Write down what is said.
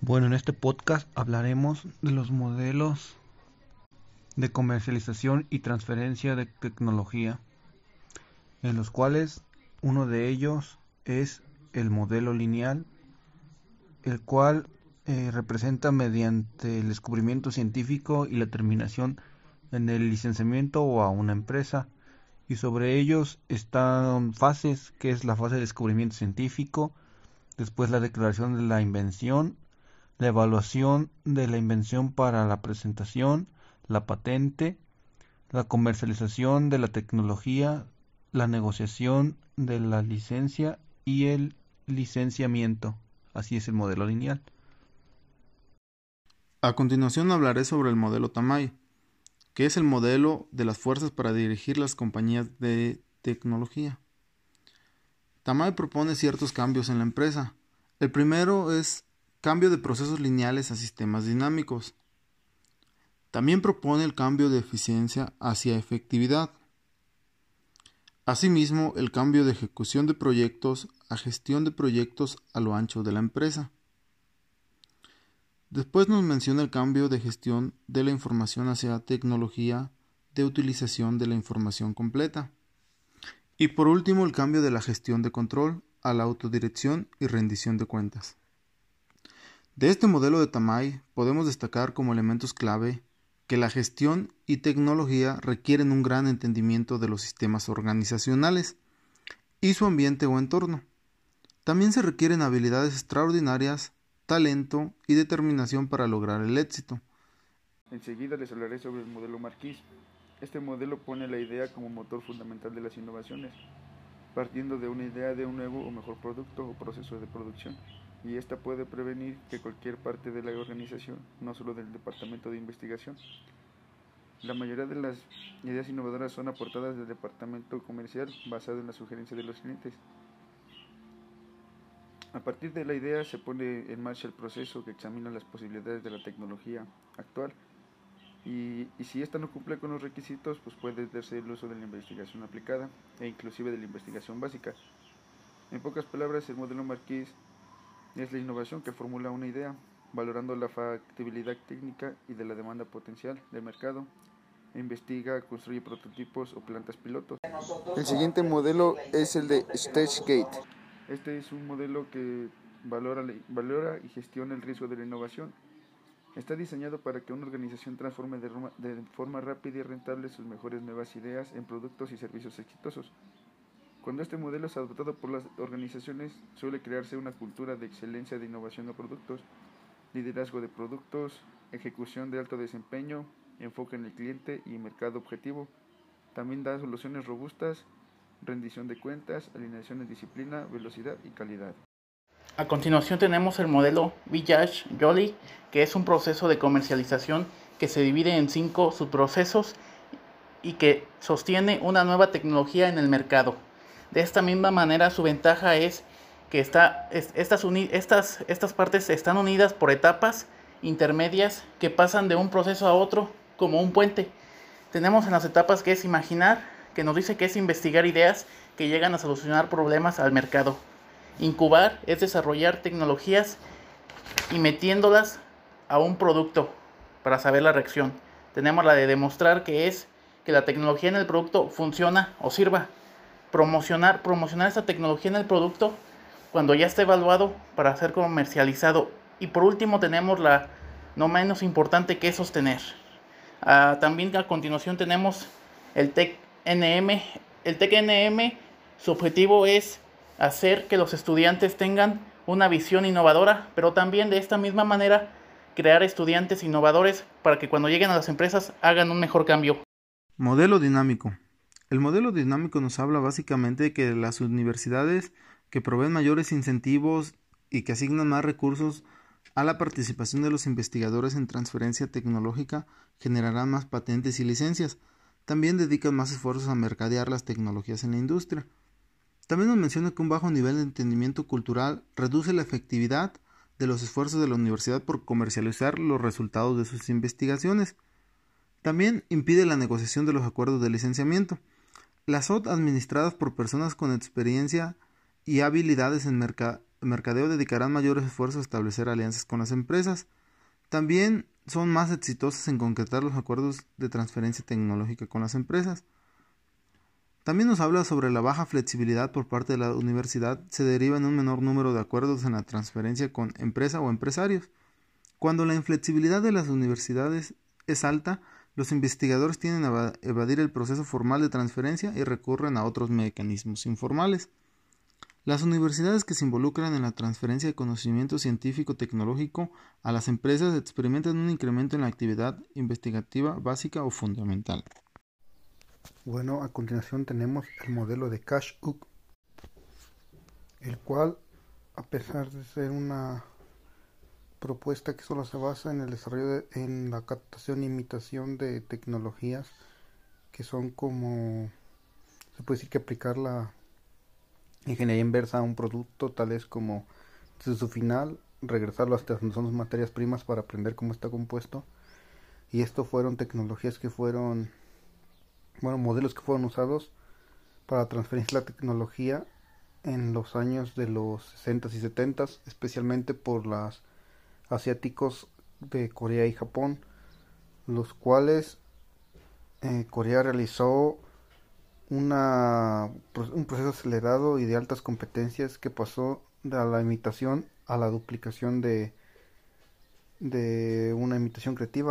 Bueno, en este podcast hablaremos de los modelos de comercialización y transferencia de tecnología, en los cuales uno de ellos es el modelo lineal, el cual eh, representa mediante el descubrimiento científico y la terminación en el licenciamiento o a una empresa. Y sobre ellos están fases, que es la fase de descubrimiento científico, después la declaración de la invención, la evaluación de la invención para la presentación, la patente, la comercialización de la tecnología, la negociación de la licencia y el licenciamiento. Así es el modelo lineal. A continuación hablaré sobre el modelo Tamay, que es el modelo de las fuerzas para dirigir las compañías de tecnología. Tamay propone ciertos cambios en la empresa. El primero es cambio de procesos lineales a sistemas dinámicos. También propone el cambio de eficiencia hacia efectividad. Asimismo, el cambio de ejecución de proyectos a gestión de proyectos a lo ancho de la empresa. Después nos menciona el cambio de gestión de la información hacia tecnología de utilización de la información completa. Y por último, el cambio de la gestión de control a la autodirección y rendición de cuentas. De este modelo de Tamay podemos destacar como elementos clave que la gestión y tecnología requieren un gran entendimiento de los sistemas organizacionales y su ambiente o entorno. También se requieren habilidades extraordinarias talento y determinación para lograr el éxito. Enseguida les hablaré sobre el modelo Marquis. Este modelo pone la idea como motor fundamental de las innovaciones, partiendo de una idea de un nuevo o mejor producto o proceso de producción, y esta puede prevenir que cualquier parte de la organización, no solo del departamento de investigación, la mayoría de las ideas innovadoras son aportadas del departamento comercial basado en la sugerencia de los clientes. A partir de la idea se pone en marcha el proceso que examina las posibilidades de la tecnología actual y, si ésta no cumple con los requisitos, pues puede darse el uso de la investigación aplicada e inclusive de la investigación básica. En pocas palabras, el modelo Marquis es la innovación que formula una idea, valorando la factibilidad técnica y de la demanda potencial del mercado, e investiga, construye prototipos o plantas pilotos. El siguiente modelo es el de StageGate. Este es un modelo que valora, valora y gestiona el riesgo de la innovación. Está diseñado para que una organización transforme de, de forma rápida y rentable sus mejores nuevas ideas en productos y servicios exitosos. Cuando este modelo es adoptado por las organizaciones, suele crearse una cultura de excelencia de innovación de productos, liderazgo de productos, ejecución de alto desempeño, enfoque en el cliente y mercado objetivo. También da soluciones robustas rendición de cuentas, alineación de disciplina, velocidad y calidad. A continuación tenemos el modelo Village Jolly, que es un proceso de comercialización que se divide en cinco subprocesos y que sostiene una nueva tecnología en el mercado. De esta misma manera, su ventaja es que está, estas, estas, estas partes están unidas por etapas intermedias que pasan de un proceso a otro como un puente. Tenemos en las etapas que es imaginar, que nos dice que es investigar ideas que llegan a solucionar problemas al mercado. Incubar es desarrollar tecnologías y metiéndolas a un producto para saber la reacción. Tenemos la de demostrar que es que la tecnología en el producto funciona o sirva. Promocionar, promocionar esta tecnología en el producto cuando ya está evaluado para ser comercializado. Y por último tenemos la no menos importante que es sostener. Ah, también a continuación tenemos el tech NM, el TEC-NM, su objetivo es hacer que los estudiantes tengan una visión innovadora, pero también de esta misma manera crear estudiantes innovadores para que cuando lleguen a las empresas hagan un mejor cambio. Modelo dinámico. El modelo dinámico nos habla básicamente de que las universidades que proveen mayores incentivos y que asignan más recursos a la participación de los investigadores en transferencia tecnológica generarán más patentes y licencias, también dedican más esfuerzos a mercadear las tecnologías en la industria. También nos menciona que un bajo nivel de entendimiento cultural reduce la efectividad de los esfuerzos de la universidad por comercializar los resultados de sus investigaciones. También impide la negociación de los acuerdos de licenciamiento. Las OT administradas por personas con experiencia y habilidades en, mercadeo dedicarán mayores esfuerzos a establecer alianzas con las empresas. También son más exitosas en concretar los acuerdos de transferencia tecnológica con las empresas. También nos habla sobre la baja flexibilidad por parte de la universidad se deriva en un menor número de acuerdos en la transferencia con empresa o empresarios. Cuando la inflexibilidad de las universidades es alta, los investigadores tienden a evadir el proceso formal de transferencia y recurren a otros mecanismos informales. Las universidades que se involucran en la transferencia de conocimiento científico-tecnológico a las empresas experimentan un incremento en la actividad investigativa básica o fundamental. Bueno, a continuación tenemos el modelo de Cash-Hook, el cual, a pesar de ser una propuesta que solo se basa en el desarrollo en la captación e imitación de tecnologías que son como se puede decir que aplicar la ingeniería inversa a un producto tal es como desde su final regresarlo hasta donde son sus materias primas para aprender cómo está compuesto. Y esto fueron tecnologías que fueron bueno modelos que fueron usados para transferir la tecnología en los años de los 60 y 70 especialmente por las asiáticos de Corea y Japón los cuales eh, Corea realizó una, un proceso acelerado y de altas competencias que pasó de la imitación a la duplicación de una imitación creativa